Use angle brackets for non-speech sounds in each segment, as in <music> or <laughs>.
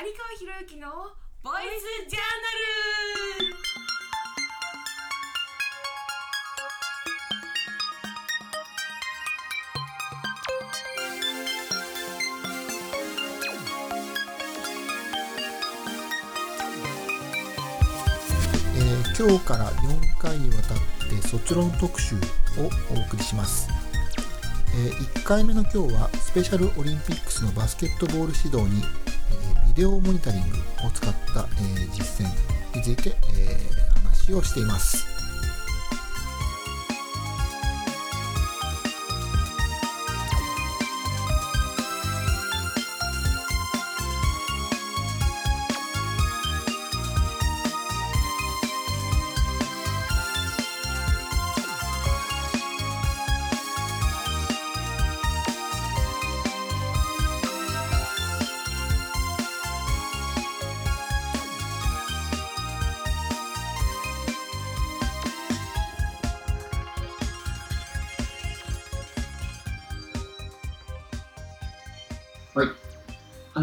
有川博之のボイスジャーナルえ今日から4回にわたって卒論特集をお送りします、え1回目の今日はスペシャルオリンピックスのバスケットボール指導に、デオモニタリングを使った、え実践について、え話をしています。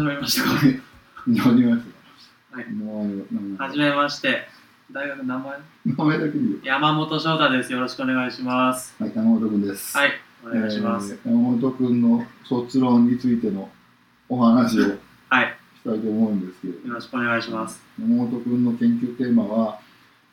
まりましたか？始まりました。はい。もう、名前はじめまして。大学の名前？名前だけでいいよ。山本翔太です。よろしくお願いします。はい、山本君です。はいお願いします、えー山本君の卒論についてのお話をしはい。たいと思うんですけれどよろしくお願いします。山本君の研究テーマは、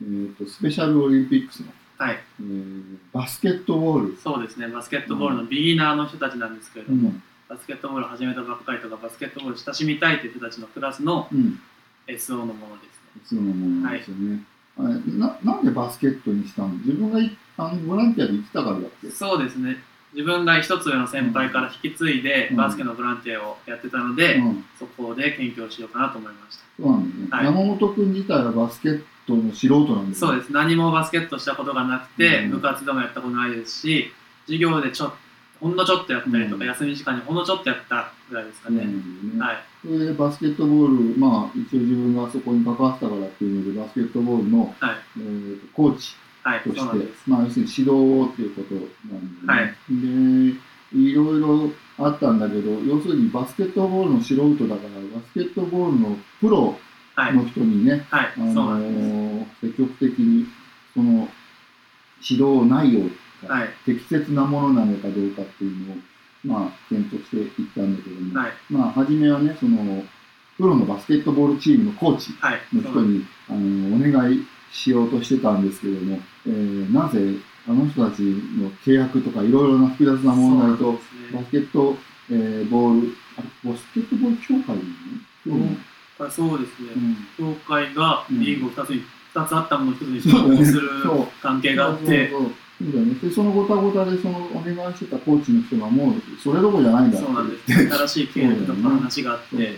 えー、とスペシャルオリンピックスの、はい。えーバスケットボール。そうですね。バスケットボールのビギナーの人たちなんですけれども、うん。バスケットボールを始めたばっかりとかバスケットボールを親しみたいという人たちのクラスのうん。SO のものですね。そうなものですよね。あれななんでバスケットにしたの？自分がいあのボランティアで行ってたからだっけ？そうですね。自分が一つ上の先輩から引き継いでうん。バスケのボランティアをやってたので、うん。そこで研究をしようかなと思いました。そうなんだね、はい。山本君自体はバスケットの素人なんですそうです。何もバスケットしたことがなくて、うん。部活でもやったことないですし授業でちょほんのちょっとやったりとか、うん。休み時間にほんのちょっとやったぐらいですかね、ねはい。それでバスケットボール、まあ、一応自分がそこに関わったからっていうので、バスケットボールの、はい。えーとコーチはいとしてそうなんです、まあ、要するに指導っていうことなんで、ねはい。で、いろいろあったんだけど、要するにバスケットボールの素人だから、バスケットボールのプロはい。の人にね、はい、あのそうなんです。積極的にその指導内容がはい。適切なものなのかどうかっていうのを、まあ、検討していったんだけども、はい。まあ、初めはね、その、プロのバスケットボールチームのコーチはい。の人に、あの、お願いしようとしてたんですけれども、えーなぜ、あの人たちの契約とかいろいろな複雑な問題と、ね。バスケット、えーボール、あバスケットボール協会なの？ね、あそうですね、うん。協会がうんリーグを2つに、二つあったものを1つにそうだね。統合するそう。関係があって、そうだよね。で、そのごたごたで、そのお願いしてたコーチの人がもう、それどころじゃないんだってそうなんです。新しい契約とか話があって、そうだよね。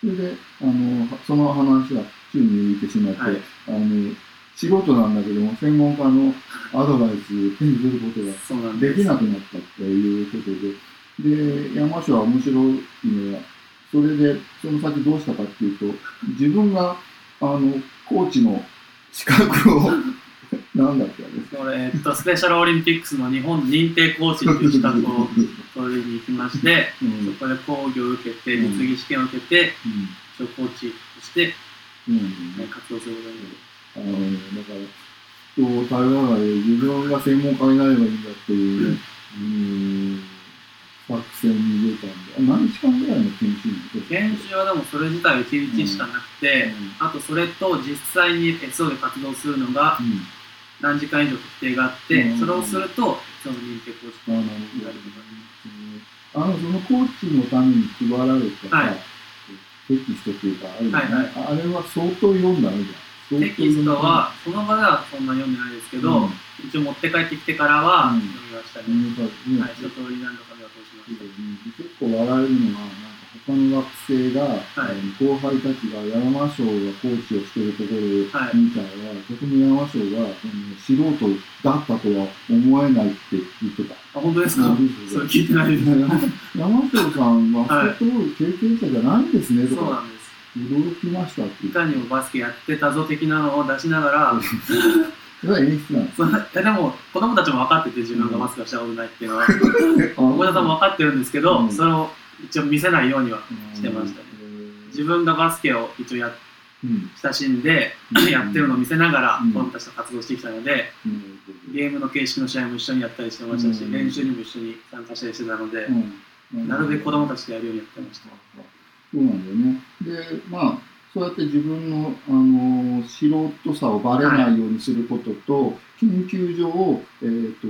それで、あの、その話が宙に浮いてしまって、はいあの、素人なんだけども、専門家のアドバイスを手にすることができなくなったっていうことで、で、山椒は面白いのは、それで、その先どうしたかっていうと、自分が、あの、コーチの資格を、なんだっけ、これ、えっと、スペシャルオリンピックスの日本認定コーチっていう資格を取りに行きまして、うん。そこで講義を受けて、うん。実技試験を受けて、一応コーチとしてうん。活動することになる。あのだから、人を頼らないで自分が専門家になればいいんだっていうね、うん、作戦に出たんで、あ何日間ぐらいの研修研修はでもそれ自体1日しかなくて、あとそれと実際に SO で活動するのがうん。何時間以上規定があって、うん。それをすると、その認定コーチあなるほどあの、そのコーチのために配られたさ、はい。テキストっていうか、あるよねはいはい。あれは相当読んだね、じゃあ相当テキストは、その場ではそんな読んでないですけど、うん。一応持って帰ってきてからはうん。読みましたね。はい、一通り何度か目を通しました。結構笑えるのが、なんか他の学生が、はい。後輩たちが山椒がコーチをしてるところをはい見たら、とても山椒が、あの素人だったとは思えないって言ってた。あ、本当ですか？うん。それ聞いてないです。山椒さんはバスケットボール経験者じゃないんですね、とか。そうなんです。驚きましたっていかにもバスケやってたぞ的なのを出しながら、それは演出なんです。でも子供たちも分かってて自分がバスケをしたことないっていうのは、<laughs> あ小田さんも分かってるんですけど、うん。それを一応見せないようにはしてましたね。うん自自分がバスケを一応やうん。親しんで、うんやってるのを見せながらうん子供たちと活動してきたので、うんゲームの形式の試合も一緒にやったりしてましたし、うん練習にも一緒に参加したりしてたので、うんなるべく子供たちとやるようにやってました。そうなんだよね。で、まあ、そうやって自分の、あの素人さをバレないようにすることと、研究上、えっ、と、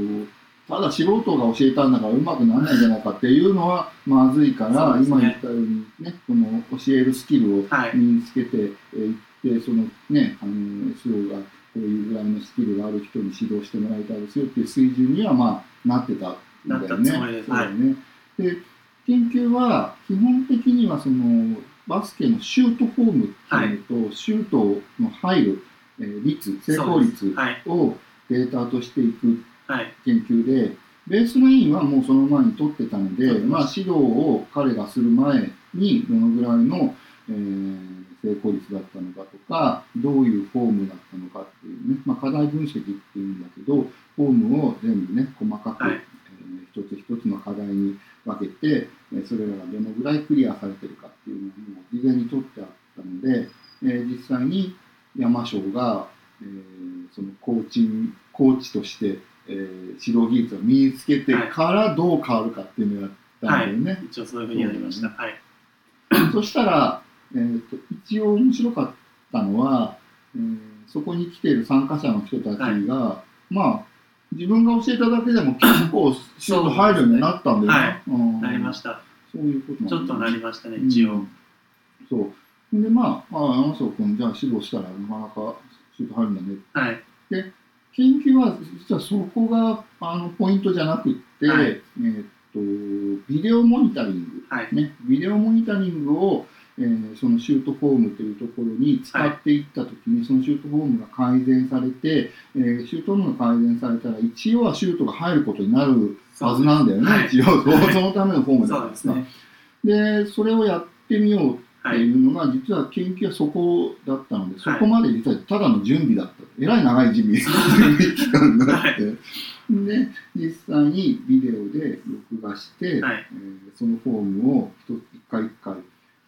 ただ素人が教えたんだからうまくならないんじゃないかっていうのはまずいから、ね今言ったようにね、この教えるスキルをはい。身につけていって、そのね、あの SO がこういうぐらいのスキルがある人に指導してもらいたいですよっていう水準にはまあなってたんだよね。そうだよね。で、研究は基本的にはそのバスケのシュートフォームっていうのと、シュートの入る、えー率、成功率はい。をデータとしていくはい。研究で、ベースラインはもうその前に取ってたので、ままあ、指導を彼がする前にどのぐらいの、えー成功率だったのかとか、どういうフォームだったのかっていうね、まあ、課題分析っていうんだけど、フォームを全部ね、細かく、はい。えー一つ一つの課題に分けて、えーそれらがどのぐらいクリアされてるかっていうのを事前に取ってあったので、えー実際に山椒が、えーそのコーチンコーチとして、えー指導技術を身につけてからどう変わるかっていうのをやったんだよね。一応そういうふうにやりました。はい。<clears throat> そしたら、えー、と一応面白かったのは、えーそこに来ている参加者の人たちが、まあ自分が教えただけでも結構シュート入るようになったんだよね。はいうんなりました。そういうことちょっとなりりましたね、一応。そう。で、まあ、あ山椒君、じゃあ指導したらなかなかシュート入るんだねはい。研究は実はそこがあのポイントじゃなくって、はい。えーっとビデオモニタリング、はい。ね、ビデオモニタリングを、えーそのシュートフォームというところに使っていったときに、そのシュートフォームが改善されて、えーシュートフォームが改善されたら一応はシュートが入ることになるはずなんだよね、はい。一応そのためのフォームだかですね。でそれをやってみようってはい。いうのが、実は研究はそこだったので、そこまで実はただの準備だった。えらい長い準備期間があって。<laughs> で、実際にビデオで録画して、はいえーそのフォームを一回一回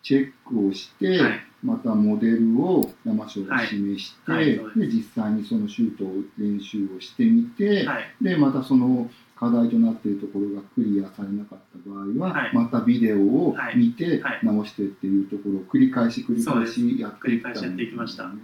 チェックをして、はい。またモデルを山椒が示して、で実際にそのシュートを練習をしてみて、はい。でまたその課題となっているところがクリアされなかった場合は、はいまたビデオを見てはい直してっていうところを繰り返し繰り返しやって繰いったり返しやっていきました。はい。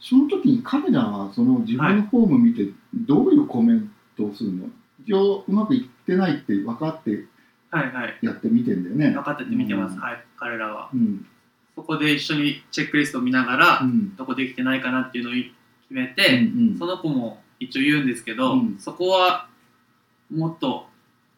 その時に彼らはその自分のフォーム見てどういうコメントをするの、一応うまくいってないって分かってはい。はい。やってみてんだよね。分かってて見てます。うんはい。彼らは。うんそこで一緒にチェックリストを見ながらう、んどこできてないかなっていうのを決めうんて、うんその子も一応言うんですけど、うんそこはもっと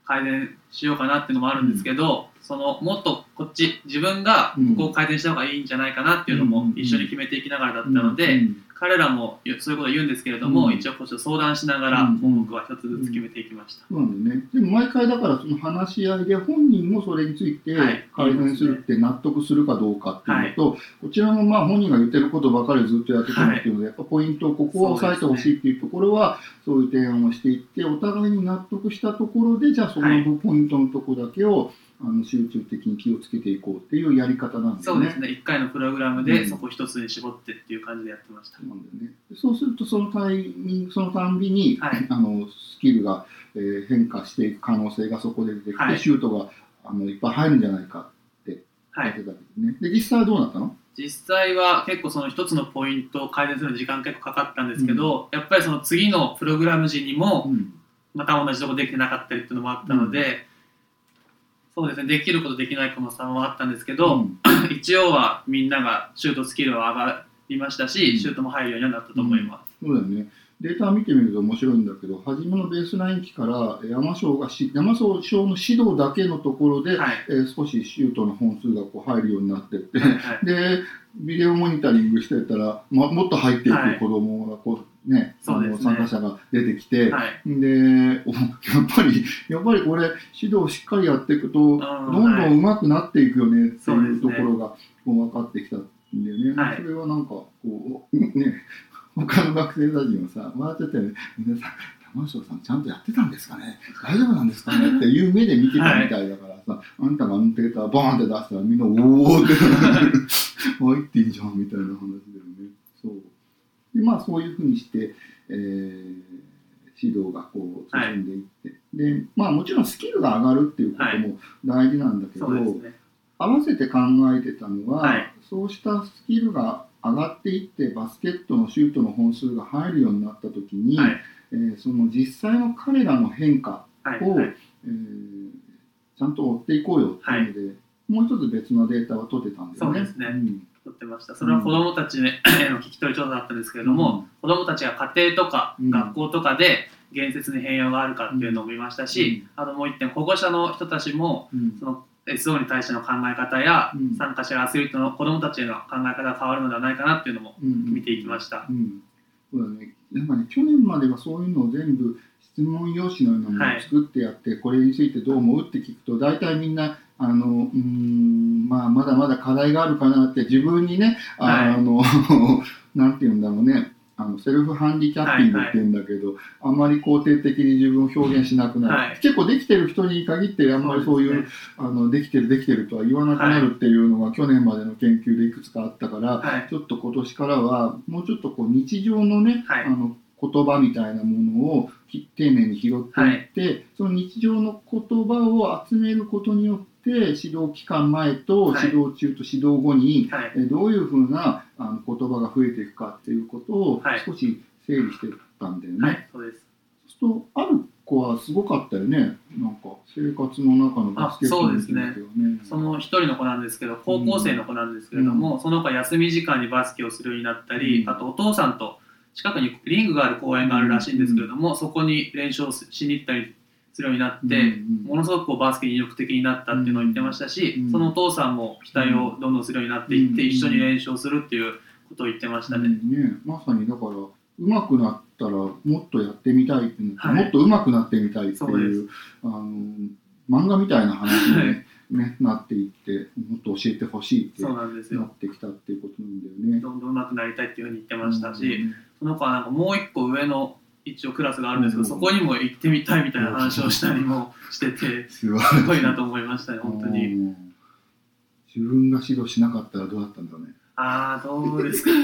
改善しようかなっていうのもあるんですけど、そのもっとこっち自分がここを改善した方がいいんじゃないかなっていうのもうん一緒に決めていきながらだったので、うん彼らもそういうことを言うんですけれども、うん。一応こうちょっと相談しながらうん。項目は一つずつ決めていきました。そうなんだよね。でも毎回だからその話し合いで本人もそれについてはい。改善するって納得するかどうかっていうのと、こちらもまあ本人が言ってることばかりずっとやってくるっていうので、やっぱポイントをここは押さえてほしいっていうところはそういう提案をしていって、お互いに納得したところで、じゃあそのポイントのところだけをあの集中的に気をつけていこうっていうやり方なんですよね。そうですね、1回のプログラムうんでそこ一つに絞ってっていう感じでやってました。そうなんだよね。そうするとそのタイミング、そのたんびに、はい <laughs> あのスキルが、えー変化していく可能性がそこで出てきて、はいシュートがあのいっぱい入るんじゃないかってはいやってたわけですね。で実際はどうなったの？実際は結構その一つのポイントを改善するのに時間結構かかったんですけど、やっぱりその次のプログラム時にもうんまた同じとこできてなかったりっていうのもあったので、そうですね。できることできない子の差もあったんですけど、うん。<coughs> 一応はみんながシュートスキルは上がりましたし、うん。シュートも入るようにはなったと思います。そうだよね。データ見てみると面白いんだけど、初めのベースライン期から山椒がし山椒の指導だけのところで、はい。えー少しシュートの本数がこう入るようになってって、はいはい。でビデオモニタリングしてたら、ま、もっと入っていはい。く子供がこう、ね、あのね参加者が出てきて、はい。でお <laughs> やっぱりやっぱりこれ指導しっかりやっていくとどんどはい。ん上手くなっていくよねっていうところがこう分かってきたんだよね。はい。それはなんかこうね <laughs> 他の学生たちもさ笑っちゃったよね皆さん玉城さんちゃんとやってたんですかね？大丈夫なんですかね？っていう目で見てたみたいだからさ、あんたがあのデータバーンって出したらみんなおおって入 <laughs> ってんじゃんみたいな話。で、まあそういうふうにして、えー指導がこう進んでいって、で、まあもちろんスキルが上がるっていうことも大事なんだけど、そうですね。合わせて考えてたのは、はいそうしたスキルが上がっていってバスケットのシュートの本数が入るようになった時に、はい。えーその実際の彼らの変化はい。を、はいえーちゃんと追っていこうよっていうので、もう一つ別のデータは取ってたんだよね。そうですねん撮ってました。それは子供たち <clears throat> への聞き取り調査だったんですけれども、子供たちが家庭とかうん学校とかで言説に変容があるかっていうのを見ましたし、あともう一点、保護者の人たちも、うん。その SO に対しての考え方や、うん。参加しているアスリートの子供たちへの考え方が変わるのではないかなっていうのもうん。見ていきました。うん、そうだね。やっぱね、去年まではそういうのを全部質問用紙のようなものを作ってやって、これについてどう思うって聞くと、大体みんな、あの、うーん、まあ、まだまだ課題があるかなって自分にね、あの、<laughs> なんて言うんだろうね、あのセルフハンディキャッピングって言うんだけど、あんまり肯定的に自分を表現しなくなる、はい。結構できてる人に限ってあんまりそういうね。あのできてるできてるとは言わなくなるっていうのが去年までの研究でいくつかあったから、はい。ちょっと今年からはもうちょっとこう日常のね、はい。あの言葉みたいなものをき丁寧に拾っていって、その日常の言葉を集めることによって指導期間前とはい指導中と指導後に、はい。えどういうふうなあの言葉が増えていくかっていうことをはい少し整理してったんだよね。はい。そうです。そうするとある子はすごかったよねなんか生活の中のバスケットの時だけどね。その一人の子なんですけど、高校生の子なんですけれども、その子は休み時間にバスケをするようになったり、うんあとお父さんと近くにリングがある公園があるらしいんですけれども、そこに練習をしに行ったりするようになって、うんものすごくこうバスケに意欲的になったっていうのを言ってましたし、うんそのお父さんも期待をどんどんするようになっていって、うん一緒に練習をするっていうことを言ってましたね。うんねまさにだから上手くなったらもっとやってみたいはい。もっと上手くなってみたいってそうでいうあの漫画みたいな話に、ねなっていってもっと教えてほしいってそうななんですよ。ってきたっていうことなんだよね。どんどん上手くなりたいっていうふうに言ってましたし、うん。その子はなんかもう一個上の一応クラスがあるんですけど、うんそこにも行ってみたいみたいな話をしたりもしてて、<laughs> すごいなと思いましたね、本当に。うん自分が指導しなかったらどうだったんだろうね。ああ、どうですか？<laughs> ね。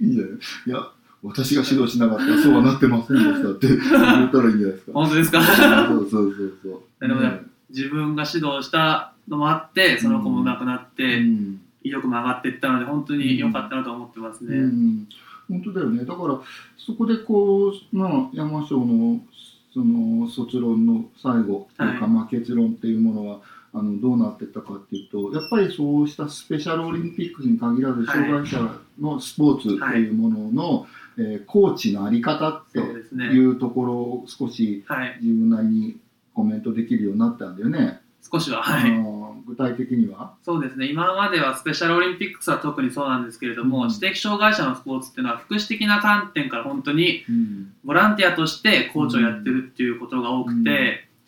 いいんじゃないいや、私が指導しなかったらそうはなってませんでしたって <laughs> 言ったらいいんじゃないですか。本当ですか？そうそうそうそう。でもね自分が指導したのもあって、その子も上手くなっうて、ん意欲も上がっていったので、本当に良かったなと思ってますね。うん、本当だよね。だからそこでこう、まあ、山椒のその卒論の最後というか、はいまあ、結論っていうものはあのどうなっていったかっていうとやっぱりそうしたスペシャルオリンピックに限らずはい障害者のスポーツっていうものの、えーコーチのあり方って。いうところを少しはい。自分なりにコメントできるようになったんだよね。少しは、あはい。の具体的には？そうですね。今まではスペシャルオリンピックスは特にそうなんですけれども、うん。知的障害者のスポーツっていうのは、福祉的な観点から本当にうん。ボランティアとしてコーチをやってるっていうことが多くて、うん。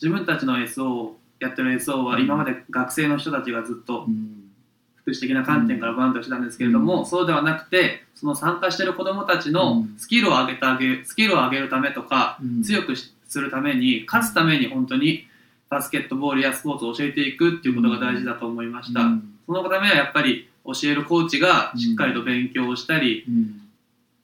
自分たちの SO をやってる SO は今まで学生の人たちがずっとうん。福祉的な観点からボランティアをしてたんですけれども、うん。そうではなくてその参加してる子どもたちのうん。スキルを上げてあげるスキルを上げるためとか、うん。強くしするために勝つために本当にバスケットボールやスポーツを教えていくっていうことが大事だと思いました、うん。そのためにはやっぱり教えるコーチがしっかりと勉強をしたり、うん。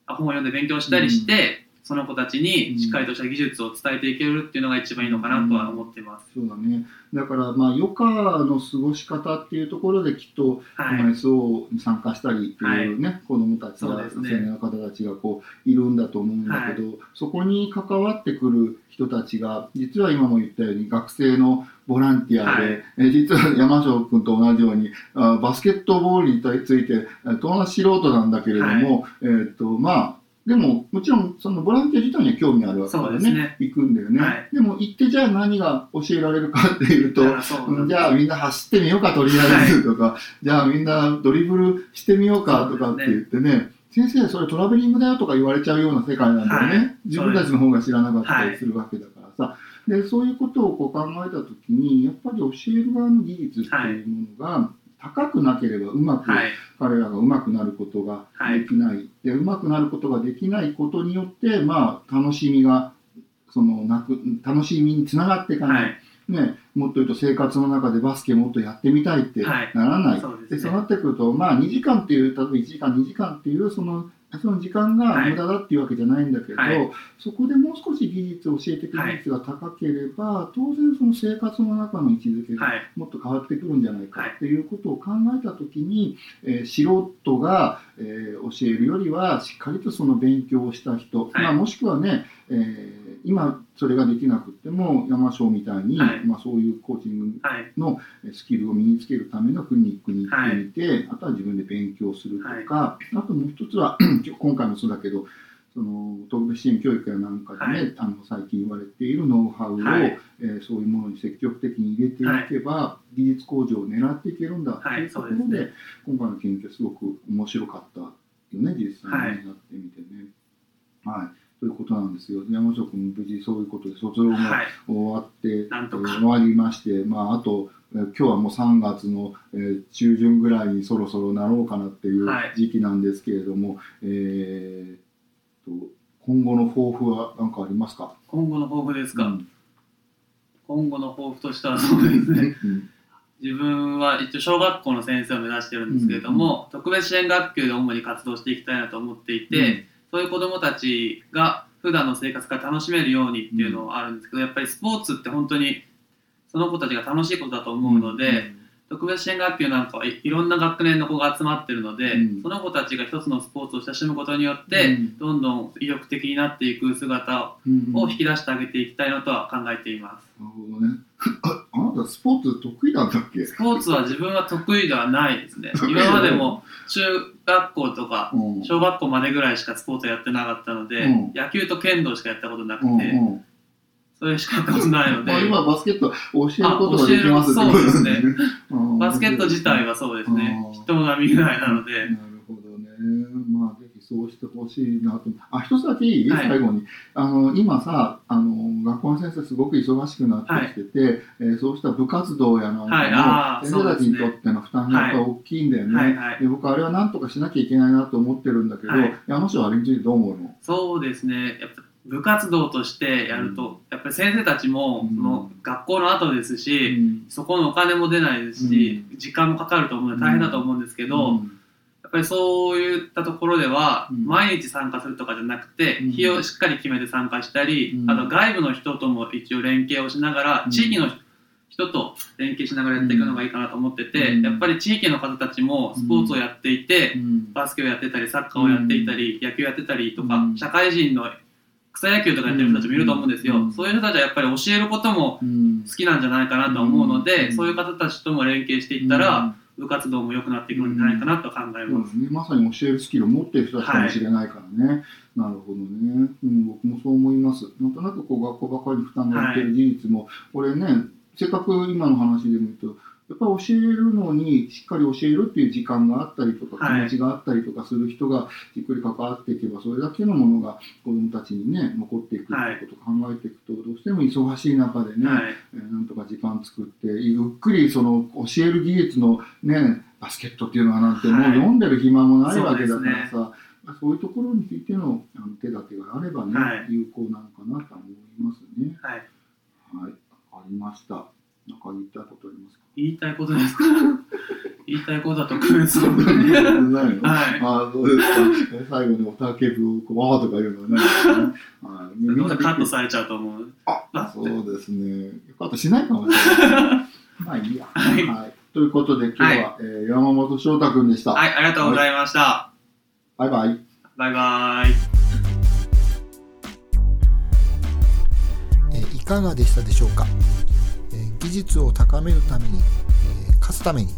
あ本を読んで勉強したりして、その子たちにしっかりとした技術を伝えていけるっていうのが一番いいのかなとは思っています。そうだね。だから、まあ、余暇の過ごし方っていうところで、きっと、はい、MSO に参加したりっていうね、子供たちや青そうですね。年の方たちがこういるんだと思うんだけど、そこに関わってくる人たちが、実は今も言ったように、学生のボランティアで、はい。え実は山椒君と同じように、あバスケットボールについて、えと同じ素人なんだけれども、えーっと、まあ、でも、もちろん、そのボランティア自体には興味あるわけだね。ね。行くんだよね。はい。でも、行ってじゃあ何が教えられるかっていうと、ううんじゃあみんな走ってみようかとりあえずとか、じゃあみんなドリブルしてみようかとかって言ってね。先生それトラベリングだよとか言われちゃうような世界なんだよね、はい。自分たちの方が知らなかったりするわけだからさ、でそういうことをこう考えた時にやっぱり教える側の技術っていうものが高くなければうまく、はい、彼らがうまくなることができない、でうまくなることができないことによってまあ楽しみがそのなく楽しみにつながっていかない、はい、ね、もっと言うと生活の中でバスケもっとやってみたいってなはい。らない。そうですね。でそうなってくると、まあ、2時間っていう、例えば1時間、2時間っていう、その、その時間がはい。無駄だっていうわけじゃないんだけど、はい。そこでもう少し技術、教えていく技術が高ければ、当然その生活の中の位置づけがはい。もっと変わってくるんじゃないかっていうことを考えたときに、えー素人が、えー教えるよりは、しっかりとその勉強をした人、はい。まあ、もしくはね、えー今それができなくっても、山椒みたいに、はい。まあ、そういうコーチングはい。スキルを身につけるためのクリニックに行ってみて、あとは自分で勉強するとか、あともう一つは <clears throat> 今回もそうだけどその特別支援教育やなんかでね、はい。あの最近言われているノウハウを、はい。えーそういうものに積極的に入れていけば、技術向上を狙っていけるんだとはいいうところで,、です今回の研究はすごく面白かったよね実際にってみてね。はいということなんですよ。山本君無事そういうことで卒論もはい。終わって、なんとか。えー終わりまして、まあ、あと、えー今日はもう3月の、えー中旬ぐらいにそろそろなろうかなっていうはい。時期なんですけれども、えーと今後の抱負は何かありますか？今後の抱負ですか、うん。今後の抱負としてはそうですね。うん。自分は一応小学校の先生を目指してるんですけれども、特別支援学級で主に活動していきたいなと思っていて、そういう子どもたちが普段の生活が楽しめるようにっていうのはあるんですけど、やっぱりスポーツって本当にその子たちが楽しいことだと思うので、特別支援学級なんかはいいろんな学年の子が集まってるので、うん。その子たちが一つのスポーツを親しむことによって、うん。どんどん意欲的になっていく姿うんを引き出してあげていきたいなとは考えています。なるほどね。ああなたスポーツ得意なんだっけ？スポーツは自分は得意ではないですね。今までも中学校とかうん。小学校までぐらいしかスポーツをやってなかったので、うん。野球と剣道しかやったことなくて、うんうん。それしかやったことないので、まあ、今バスケット教えることができますそうですね。<laughs> うん。バスケット自体はそうですね。う、ん。人並みぐらいなので、なるほどね。まあ、ぜひそうしてほしいなと。あ、一つだけいい、はい。最後に。あの、今さ、あの、学校の先生すごく忙しくなってきてて、えーそうした部活動やなんはい。かも、先生たちにとっての負担がやっぱ大きいんだよね。はいはい、で僕、あれはなんとかしなきゃいけないなと思ってるんだけど、はい。山下はあれについてどう思うの？そうですね、やっぱ部活動としてやると、やっぱり先生たちも、うん。その学校の後ですし、うん。そこのお金も出ないですし、時間もかかると思うので大変だと思うんですけど、うん。やっぱりそういったところでは、うん。毎日参加するとかじゃなくて、うん。日をしっかり決めて参加したり、うん。あと外部の人とも一応連携をしながら、うん。地域の人と連携しながらやっていくのがいいかなと思ってて、うん。やっぱり地域の方たちもスポーツをやっていて、うん。バスケをやってたり、サッカーをやっていたり、野球やってたりとか、うん。社会人の草野球とかやってる人たちもいると思うんですよ。うん。そういう人たちはやっぱり教えることもうん。好きなんじゃないかなと思うので、うん。そういう方たちとも連携していったら、部活動も良くなっていくのではないかなと考えます。そうですね、まさに教えるスキルを持っている人たちかもしれないからね、なるほどね、うん、僕もそう思います、なんとなくこう学校ばかりに負担がいってる事実も、これね、せっかく今の話で見ると、やっぱり教えるのにしっかり教えるっていう時間があったりとか、はい気持ちがあったりとかする人がじっくり関わっていけば、それだけのものが子どもたちにね、残っていくっていうことを考えていくと、どうしても忙しい中でね、はい。えーなんとか時間作ってゆっくりその教える技術のねバスケットっていうのはなんてもうはい読んでる暇もないわけだからさ、まあそういうところについてのあの手立てがあればね、はい有効なのかなと思いますね。はい。はい、わかりました。なんか言いたいことありますか？言いたいことですか？<laughs> 言いたいことは特別はないの？はい。あそうですか。え最後におたけぶこうわーとか言うのはね。<laughs> はい、どうせカットさされちゃうと思う。あそうですね。カットしないかもしれない。<laughs> まあいいや。はいはい。ということで今日は、えー山本翔太くんでした。はい、ありがとうございました。バイバイ。バイバイ。えーいかがでしたでしょうか、えー技術を高めるために、えー勝つために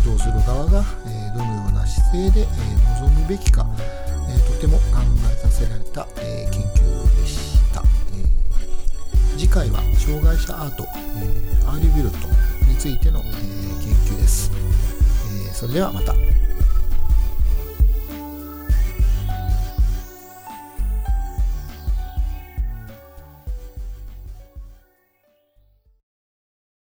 指導する側が、えーどのような姿勢で、えー臨むべきか、えーとても考えさせられた、えー研究でした、えー次回は障害者アート、えーアーリービルトについての、えー研究です、えーそれではまた。